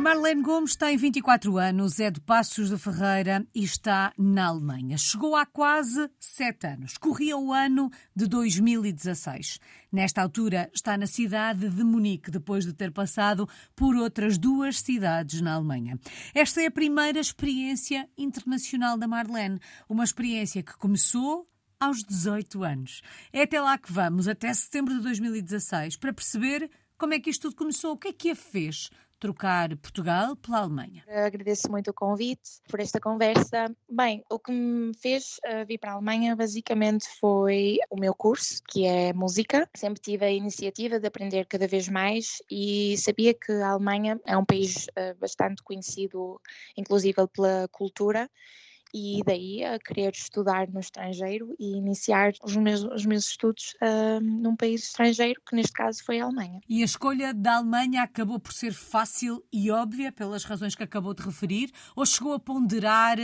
A Marlene Gomes tem 24 anos, é de Passos de Ferreira e está na Alemanha. Chegou há quase 7 anos. Corria o ano de 2016. Nesta altura está na cidade de Munique, depois de ter passado por outras duas cidades na Alemanha. Esta é a primeira experiência internacional da Marlene. Uma experiência que começou aos 18 anos. É até lá que vamos, até setembro de 2016, para perceber como é que isto tudo começou, o que é que a fez trocar Portugal pela Alemanha. Agradeço muito o convite por esta conversa. Bem, o que me fez uh, vir para a Alemanha basicamente foi o meu curso, que é música. Sempre tive a iniciativa de aprender cada vez mais e sabia que a Alemanha é um país uh, bastante conhecido, inclusive pela cultura e daí a querer estudar no estrangeiro e iniciar os meus, os meus estudos uh, num país estrangeiro, que neste caso foi a Alemanha. E a escolha da Alemanha acabou por ser fácil e óbvia, pelas razões que acabou de referir, ou chegou a ponderar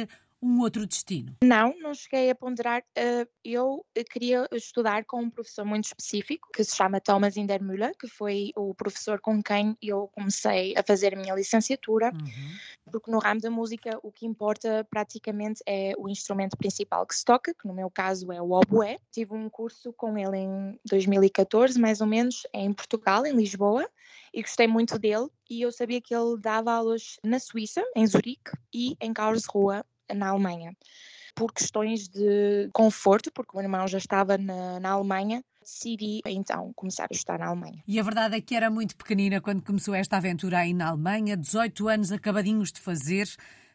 um outro destino? Não, não cheguei a ponderar. Eh, eu queria estudar com um professor muito específico, que se chama Thomas Indermüller, que foi o professor com quem eu comecei a fazer a minha licenciatura, uhum. porque no ramo da música o que importa praticamente é o instrumento principal que se toca, que no meu caso é o oboé. Tive um curso com ele em 2014, mais ou menos, em Portugal, em Lisboa, e gostei muito dele. E eu sabia que ele dava aulas na Suíça, em Zurique, e em Karlsruhe, na Alemanha. Por questões de conforto, porque o meu irmão já estava na, na Alemanha, decidi então começar a estudar na Alemanha. E a verdade é que era muito pequenina quando começou esta aventura aí na Alemanha, 18 anos acabadinhos de fazer,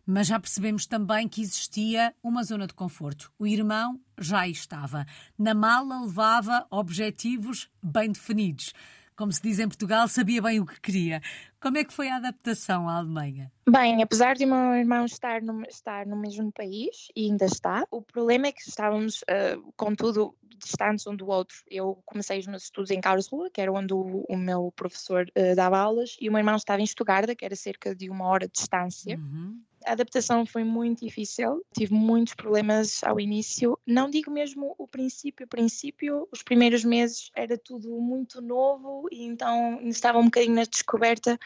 mas já percebemos também que existia uma zona de conforto. O irmão já estava. Na mala levava objetivos bem definidos como se diz em Portugal, sabia bem o que queria. Como é que foi a adaptação à Alemanha? Bem, apesar de o meu irmão estar no, estar no mesmo país, e ainda está, o problema é que estávamos, uh, contudo, distantes um do outro. Eu comecei os meus estudos em Karlsruhe, que era onde o, o meu professor uh, dava aulas, e o meu irmão estava em Stuttgart, que era cerca de uma hora de distância. Uhum. A adaptação foi muito difícil, tive muitos problemas ao início. Não digo mesmo o princípio, o princípio, os primeiros meses era tudo muito novo e então estava um bocadinho na descoberta.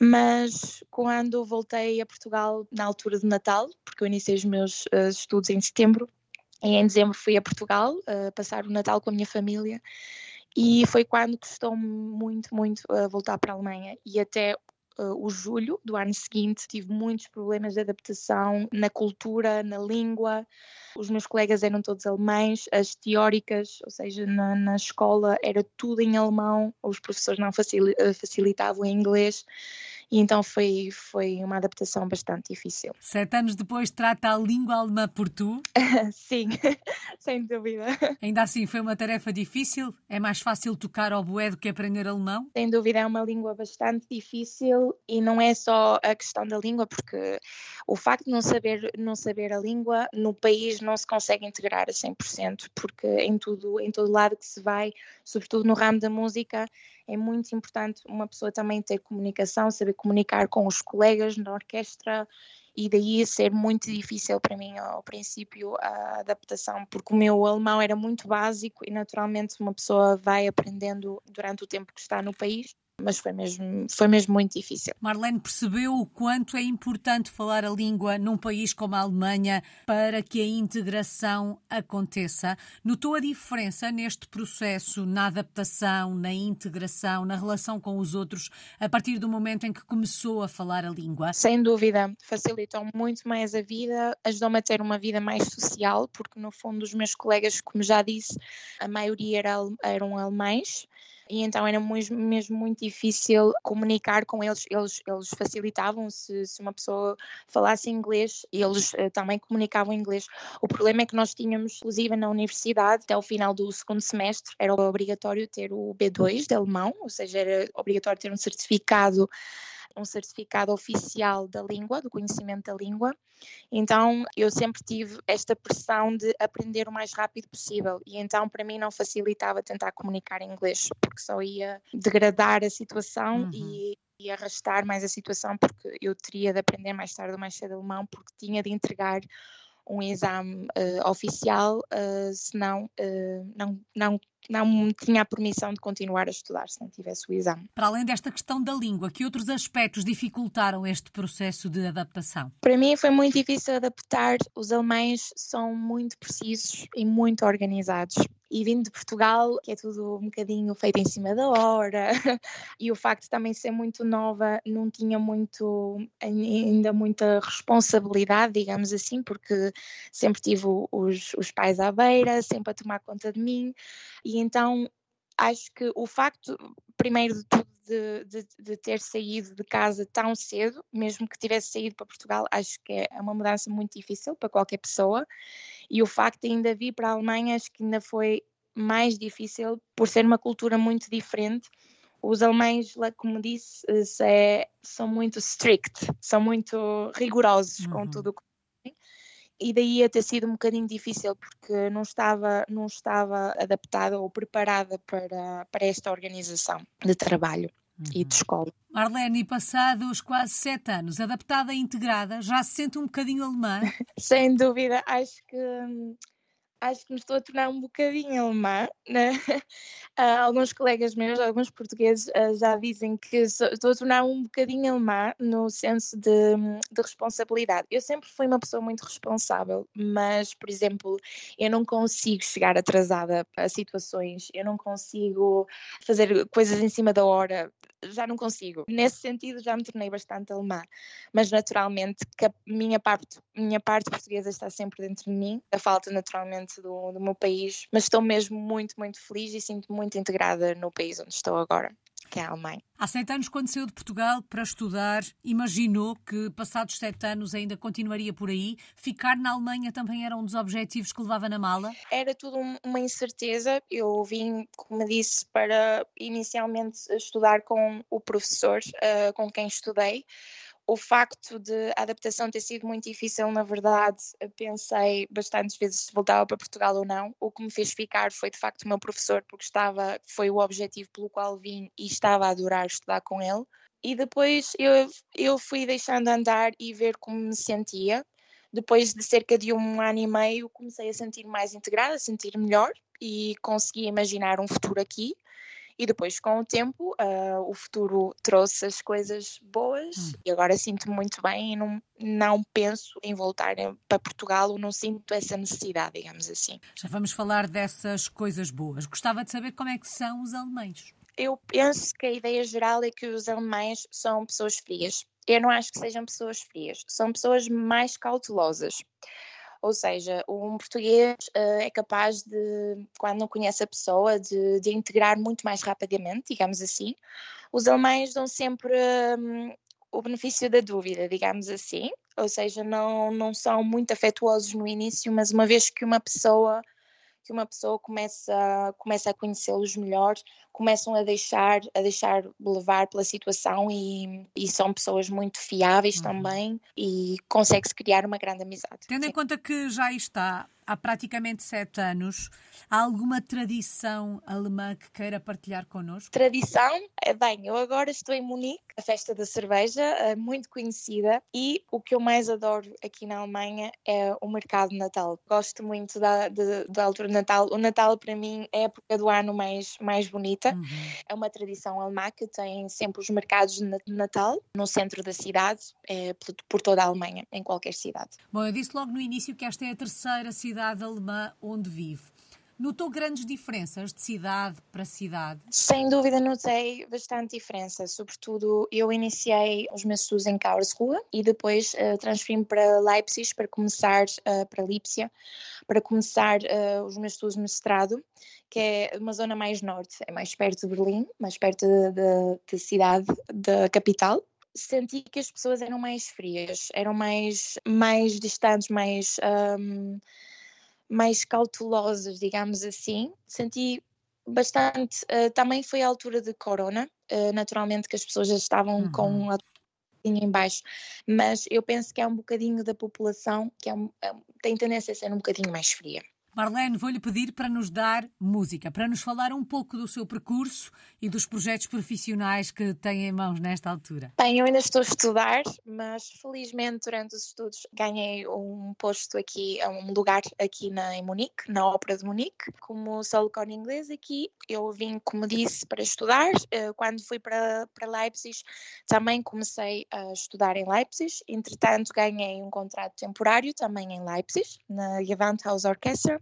Mas quando voltei a Portugal na altura de Natal, porque eu iniciei os meus uh, estudos em setembro, e em dezembro fui a Portugal uh, passar o Natal com a minha família e foi quando custou-me muito, muito uh, voltar para a Alemanha e até o julho do ano seguinte tive muitos problemas de adaptação na cultura, na língua. Os meus colegas eram todos alemães, as teóricas, ou seja, na, na escola era tudo em alemão, os professores não facilitavam em inglês e então foi, foi uma adaptação bastante difícil. Sete anos depois trata a língua alemã por tu? Sim, sem dúvida. Ainda assim, foi uma tarefa difícil? É mais fácil tocar ao bué do que aprender alemão? Sem dúvida, é uma língua bastante difícil e não é só a questão da língua, porque o facto de não saber, não saber a língua no país não se consegue integrar a 100%, porque em tudo, em todo lado que se vai, sobretudo no ramo da música, é muito importante uma pessoa também ter comunicação, saber comunicar com os colegas na orquestra e daí ser muito difícil para mim ao princípio a adaptação, porque o meu alemão era muito básico e naturalmente uma pessoa vai aprendendo durante o tempo que está no país mas foi mesmo, foi mesmo muito difícil. Marlene percebeu o quanto é importante falar a língua num país como a Alemanha para que a integração aconteça. Notou a diferença neste processo, na adaptação, na integração, na relação com os outros, a partir do momento em que começou a falar a língua? Sem dúvida, facilitou muito mais a vida, ajudou-me a ter uma vida mais social, porque no fundo os meus colegas, como já disse, a maioria era, eram alemães e então era mesmo muito difícil comunicar com eles. Eles, eles facilitavam se, se uma pessoa falasse inglês, eles uh, também comunicavam inglês. O problema é que nós tínhamos, inclusive na universidade, até o final do segundo semestre, era obrigatório ter o B2 de alemão, ou seja, era obrigatório ter um certificado um certificado oficial da língua, do conhecimento da língua. Então eu sempre tive esta pressão de aprender o mais rápido possível e então para mim não facilitava tentar comunicar em inglês, porque só ia degradar a situação uhum. e e arrastar mais a situação porque eu teria de aprender mais tarde ou mais cedo alemão porque tinha de entregar um exame uh, oficial, uh, senão uh, não, não não tinha a permissão de continuar a estudar se não tivesse o exame. Para além desta questão da língua, que outros aspectos dificultaram este processo de adaptação? Para mim foi muito difícil adaptar. Os alemães são muito precisos e muito organizados e vindo de Portugal, que é tudo um bocadinho feito em cima da hora, e o facto de também ser muito nova, não tinha muito, ainda muita responsabilidade, digamos assim, porque sempre tive os, os pais à beira, sempre a tomar conta de mim, e então acho que o facto, primeiro de tudo, de, de, de, ter saído de casa tão cedo, mesmo que tivesse saído para Portugal, acho que é uma mudança muito difícil para qualquer pessoa. E o facto de ainda vir para a Alemanha, acho que ainda foi mais difícil por ser uma cultura muito diferente. Os alemães, como disse, é, são muito strict, são muito rigorosos uhum. com tudo o que e daí ia ter sido um bocadinho difícil porque não estava, não estava adaptada ou preparada para, para esta organização de trabalho uhum. e de uhum. escola. Marlene, passados quase sete anos, adaptada e integrada, já se sente um bocadinho alemã? Sem dúvida, acho que hum, acho que me estou a tornar um bocadinho alemã. Né? Uh, alguns colegas meus, alguns portugueses, uh, já dizem que sou, estou a tornar um bocadinho alemã no senso de, de, responsabilidade. Eu sempre fui uma pessoa muito responsável, mas, por exemplo, eu não consigo chegar atrasada a situações, eu não consigo fazer coisas em cima da hora já não consigo. Nesse sentido, já me tornei bastante alemã. Mas, naturalmente, que a minha parte, minha parte portuguesa está sempre dentro de mim. A falta, naturalmente, do, do meu país. Mas estou mesmo muito, muito feliz e sinto muito integrada no país onde estou agora que é a Alemanha. Há sete anos, quando saiu de Portugal para estudar, imaginou que, passados sete anos, ainda continuaria por aí? Ficar na Alemanha também era um dos objetivos que levava na mala? Era tudo uma incerteza. Eu vim, como disse, para inicialmente estudar com o professor uh, com quem estudei o facto de a adaptação ter sido muito difícil, na verdade, pensei bastantes vezes se voltava para Portugal ou não. O que me fez ficar foi de facto o meu professor, porque estava, foi o objetivo pelo qual vim e estava a adorar estudar com ele. E depois eu, eu fui deixando andar e ver como me sentia. Depois de cerca de um ano e meio, comecei a sentir mais integrada, a sentir melhor e consegui imaginar um futuro aqui e depois com o tempo uh, o futuro trouxe as coisas boas hum. e agora sinto-me muito bem e não, não penso em voltar para Portugal ou não sinto essa necessidade, digamos assim. Já vamos falar dessas coisas boas. Gostava de saber como é que são os alemães. Eu penso que a ideia geral é que os alemães são pessoas frias. Eu não acho que sejam pessoas frias, são pessoas mais cautelosas. Ou seja, um português uh, é capaz de, quando não conhece a pessoa, de, de, integrar muito mais rapidamente, digamos assim. Os alemães dão sempre um, o benefício da dúvida, digamos assim. Ou seja, não, não são muito afetuosos no início, mas uma vez que uma pessoa que uma pessoa começa, começa a conhecê-los melhor, começam a deixar, a deixar levar pela situação e, e são pessoas muito fiáveis uhum. também e consegue-se criar uma grande amizade. Tendo Sim. em conta que já está há praticamente sete anos. Há alguma tradição alemã que queira partilhar connosco? Tradição? É bem, eu agora estou em Munique, a festa da cerveja, é muito conhecida, e o que eu mais adoro aqui na Alemanha é o mercado de Natal. Gosto muito da, de, da altura de Natal. O Natal, para mim, é a época do ano mais, mais bonita. Uhum. É uma tradição alemã que tem sempre os mercados de Natal no centro da cidade, é, por, por toda a Alemanha, em qualquer cidade. Bom, eu disse logo no início que esta é a terceira cidade cidade alemã onde vive. Notou grandes diferenças de cidade para cidade? Sem dúvida notei bastante diferença, sobretudo eu iniciei os meus estudos em Karlsruhe e depois uh, transferi-me para Leipzig para começar, uh, para Lipsia, para começar uh, os meus estudos de mestrado, que é uma zona mais norte, é mais perto de Berlim, mais perto da cidade, da capital, senti que as pessoas eram mais frias, eram mais, mais distantes, mais um, mais cautelosas, digamos assim. Senti bastante. Uh, também foi a altura de Corona, uh, naturalmente que as pessoas já estavam uhum. com a em baixo, mas eu penso que é um bocadinho da população que é um, é, tem tendência a ser um bocadinho mais fria. Marlene, vou-lhe pedir para nos dar música, para nos falar um pouco do seu percurso e dos projetos profissionais que tem em mãos nesta altura. Bem, eu ainda estou a estudar, mas felizmente durante os estudos ganhei um posto aqui, um lugar aqui na, em Munique, na Ópera de Munique, como solo com inglês aqui. Eu vim, como disse, para estudar. Eh, quando fui para, para Leipzig, também comecei a estudar em Leipzig. Entretanto, ganhei um contrato temporário também em Leipzig, na Gewandhaus Orchestra.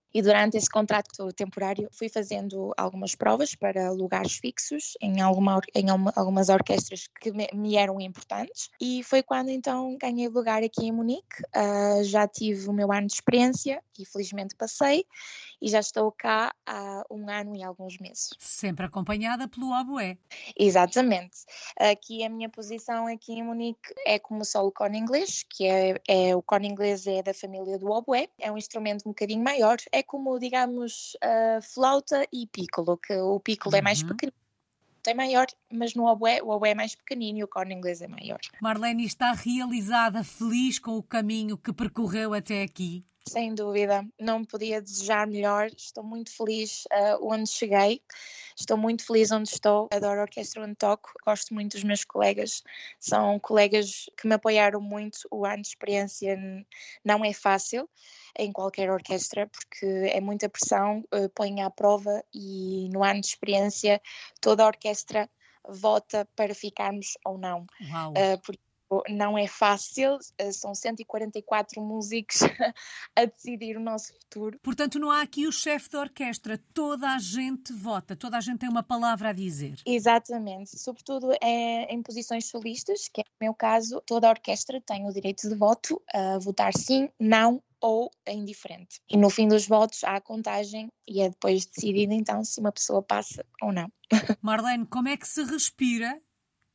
E durante esse contrato temporário fui fazendo algumas provas para lugares fixos em, alguma, em algumas orquestras que me, me eram importantes. E foi quando então ganhei lugar aqui em Munique. Uh, já tive o meu ano de experiência e felizmente passei. E já estou cá há um ano e alguns meses. Sempre acompanhada pelo oboé. Exatamente. Aqui a minha posição aqui em Munique é como solo cone inglês, que é, é o cone inglês é da família do oboé. É um instrumento um bocadinho maior, é é como, digamos, uh, flauta e piccolo, que o piccolo uhum. é mais uhum. pequenino é maior, mas no oboé, o oboé é mais pequenino e o corno inglês é maior. Marlene está realizada, feliz com o caminho que percorreu até aqui? Sem dúvida, não podia desejar melhor. Estou muito feliz uh, onde cheguei, estou muito feliz onde estou. Adoro a orquestra onde toco, gosto muito dos meus colegas, são colegas que me apoiaram muito. O ano de experiência não é fácil em qualquer orquestra porque é muita pressão, uh, põe à prova e no ano de experiência toda a orquestra vota para ficarmos ou não. Uau. Uh, não é fácil, eh, são 144 músicos a decidir o nosso futuro. Portanto, não há aqui o chefe da orquestra, toda a gente vota, toda a gente tem uma palavra a dizer. Exatamente, sobretudo é, em posições solistas, que é o meu caso, toda a orquestra tem o direito de voto a votar sim, não ou indiferente. E no fim dos votos há a contagem e é depois decidido então se uma pessoa passa ou não. Marlene, como é que se respira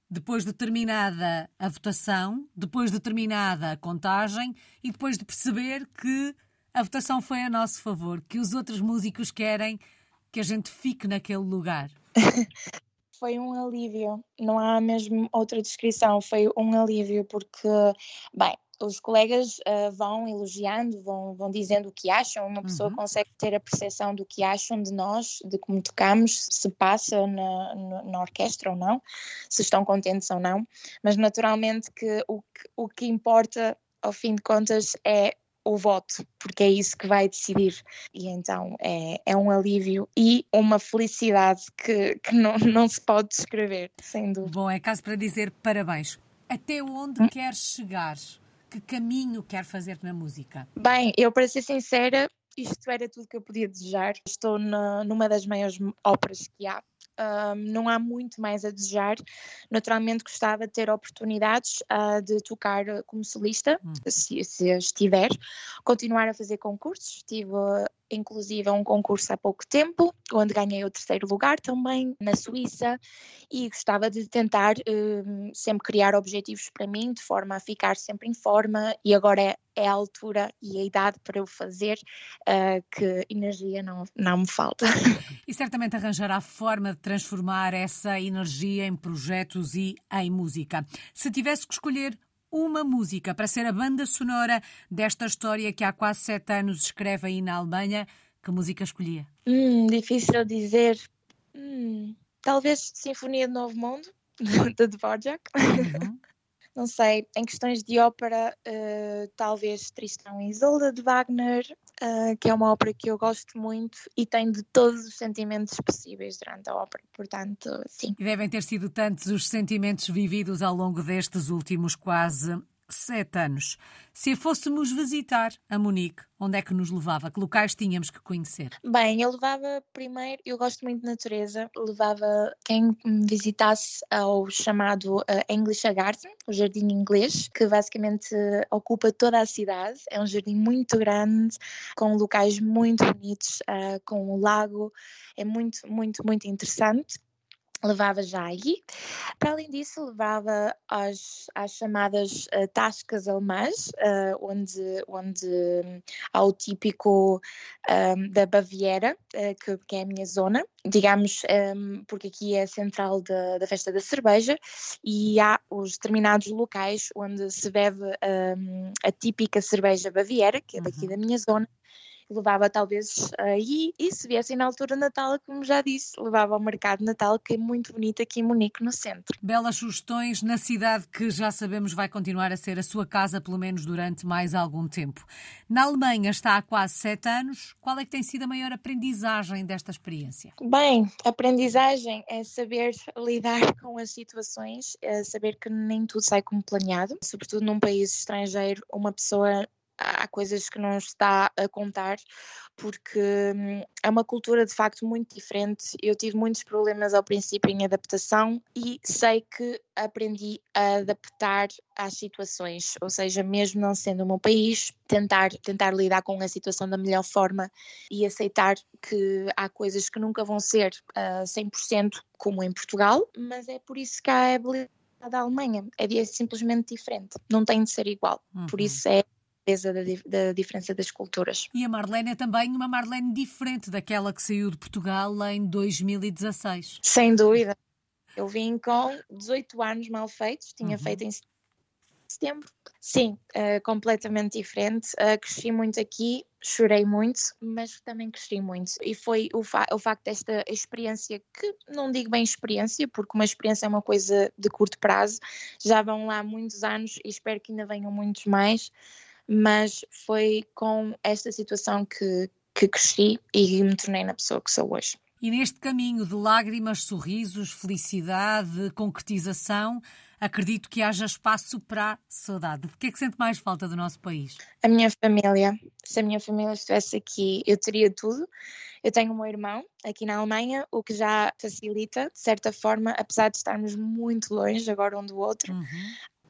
depois de terminada a votação, depois de terminada a contagem e depois de perceber que a votação foi a nosso favor, que os outros músicos querem que a gente fique naquele lugar? foi um alívio, não há mesmo outra descrição, foi um alívio porque, bem, os colegas uh, vão elogiando, vão, vão dizendo o que acham, uma pessoa uhum. consegue ter a percepção do que acham de nós, de como tocamos, se passa na, na, na, orquestra ou não, se estão contentes ou não, mas naturalmente que o, que o que importa, ao fim de contas, é o voto, porque é isso que vai decidir. E então é, é um alívio e uma felicidade que, que não, não se pode descrever, sem dúvida. Bom, é caso para dizer parabéns. Até onde hum? queres chegar? Que caminho quer fazer na música? Bem, eu para ser sincera, isto era tudo que eu podia desejar. Estou na, numa das maiores óperas que há. Um, não há muito mais a desejar. Naturalmente gostava de ter oportunidades uh, de tocar como solista, hum. se, se estiver, continuar a fazer concursos. Tive inclusive a um concurso há pouco tempo, onde ganhei o terceiro lugar também na Suíça e gostava de tentar uh, sempre criar objetivos para mim de forma a ficar sempre em forma e agora é, é a altura e a idade para eu fazer uh, que energia não, não me falta. E certamente arranjará forma de transformar essa energia em projetos e em música. Se tivesse que escolher uma música para ser a banda sonora desta história que há quase sete anos escreve aí na Alemanha. Que música escolhia? Hum, difícil dizer. Hum, talvez Sinfonia do Novo Mundo, de Dvorak. Uhum. Não sei, em questões de ópera, uh, talvez Tristão e Isolda de Wagner, uh, que é uma ópera que eu gosto muito e tem de todos os sentimentos possíveis durante a ópera, portanto, sim. E devem ter sido tantos os sentimentos vividos ao longo destes últimos quase sete anos. Se a fôssemos visitar a Munique, onde é que nos levava? Que locais tínhamos que conhecer? Bem, eu levava primeiro, eu gosto muito de natureza, levava quem me visitasse ao chamado uh, English Garden, o jardim inglês, que basicamente ocupa toda a cidade. É um jardim muito grande, com locais muito bonitos, uh, com um lago. É muito, muito, muito interessante levava aí. Para além disso, levava às, às chamadas uh, tascas alemãs, uh, onde, onde um, há o típico um, da Baviera, uh, que, que, é a minha zona, digamos, um, porque aqui é a central da, da festa da cerveja, e há os determinados locais onde se bebe a típica cerveja Baviera, que é daqui uhum. da minha zona, levava talvez aí, e se viessem na altura de Natal, como já disse, levava ao mercado de Natal, que é muito bonito aqui em Munique, no centro. Belas sugestões na cidade que já sabemos vai continuar a ser a sua casa, pelo menos durante mais algum tempo. Na Alemanha está há quase sete anos. Qual é que tem sido a maior aprendizagem desta experiência? Bem, aprendizagem é saber lidar com as situações, é saber que nem tudo sai como planeado, sobretudo num país estrangeiro, uma pessoa há coisas que não está a contar, porque hum, é uma cultura de facto muito diferente. Eu tive muitos problemas ao princípio em adaptação e sei que aprendi a adaptar às situações, ou seja, mesmo não sendo o meu país, tentar, tentar lidar com a situação da melhor forma e aceitar que há coisas que nunca vão ser uh, 100% como em Portugal, mas é por isso que há a habilidade da Alemanha é simplesmente diferente, não tem de ser igual. Uhum. Por isso é da, da, diferença das culturas. E a Marlene é também uma Marlene diferente daquela que saiu de Portugal em 2016. Sem dúvida. Eu vim com 18 anos mal feitos, tinha uhum. feito em setembro. Sim, uh, completamente diferente. Uh, cresci muito aqui, chorei muito, mas também cresci muito. E foi o, fa o facto desta experiência, que não digo bem experiência, porque uma experiência é uma coisa de curto prazo, já vão lá muitos anos e espero que ainda venham muitos mais mas foi com esta situação que, que cresci e me tornei na pessoa que sou hoje. E neste caminho de lágrimas, sorrisos, felicidade, concretização, acredito que haja espaço para a saudade. O que é que sente mais falta do nosso país? A minha família. Se a minha família estivesse aqui, eu teria tudo. Eu tenho um irmão aqui na Alemanha, o que já facilita, de certa forma, apesar de estarmos muito longe agora um do outro, uhum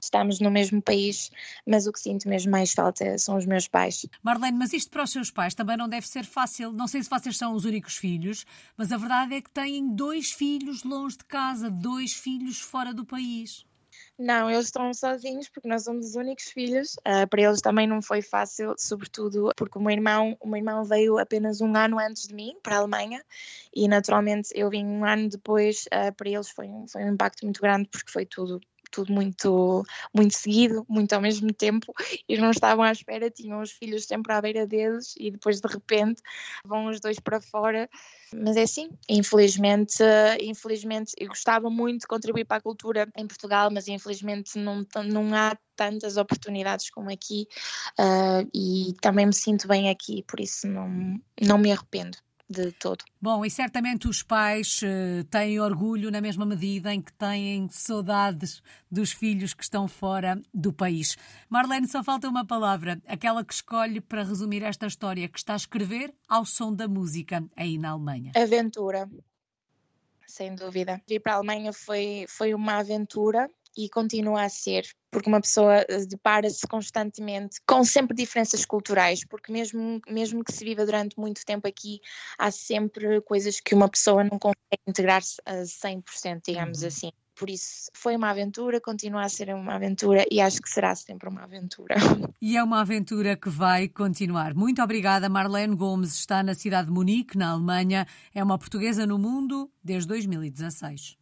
estamos no mesmo país, mas o que sinto mesmo mais falta são os meus pais. Marlene, mas isto para os seus pais também não deve ser fácil. Não sei se vocês são os únicos filhos, mas a verdade é que têm dois filhos longe de casa, dois filhos fora do país. Não, eles estão sozinhos porque nós somos os únicos filhos. Uh, para eles também não foi fácil, sobretudo porque o meu irmão, o meu irmão veio apenas um ano antes de mim para a Alemanha e naturalmente eu vim um ano depois. Uh, para eles foi um, foi um impacto muito grande porque foi tudo tudo muito, muito seguido, muito ao mesmo tempo, e não estavam à espera, tinham os filhos sempre à beira deles e depois de repente vão os dois para fora. Mas é assim, infelizmente, infelizmente eu gostava muito de contribuir para a cultura em Portugal, mas infelizmente não, não há tantas oportunidades como aqui uh, e também me sinto bem aqui, por isso não, não me arrependo de todo. Bom, e certamente os pais uh, têm orgulho na mesma medida em que têm saudades dos filhos que estão fora do país. Marlene, só falta uma palavra, aquela que escolhe para resumir esta história que está a escrever ao som da música aí na Alemanha. Aventura. Sem dúvida. Vir para a Alemanha foi, foi uma aventura e continua a ser, porque uma pessoa eh, depara-se constantemente com sempre diferenças culturais, porque mesmo, mesmo que se viva durante muito tempo aqui, há sempre coisas que uma pessoa não consegue integrar-se a 100%, digamos uhum. assim. Por isso, foi uma aventura, continua a ser uma aventura e acho que será sempre uma aventura. E é uma aventura que vai continuar. Muito obrigada, Marlene Gomes. Está na cidade de Munique, na Alemanha. É uma portuguesa no mundo desde 2016.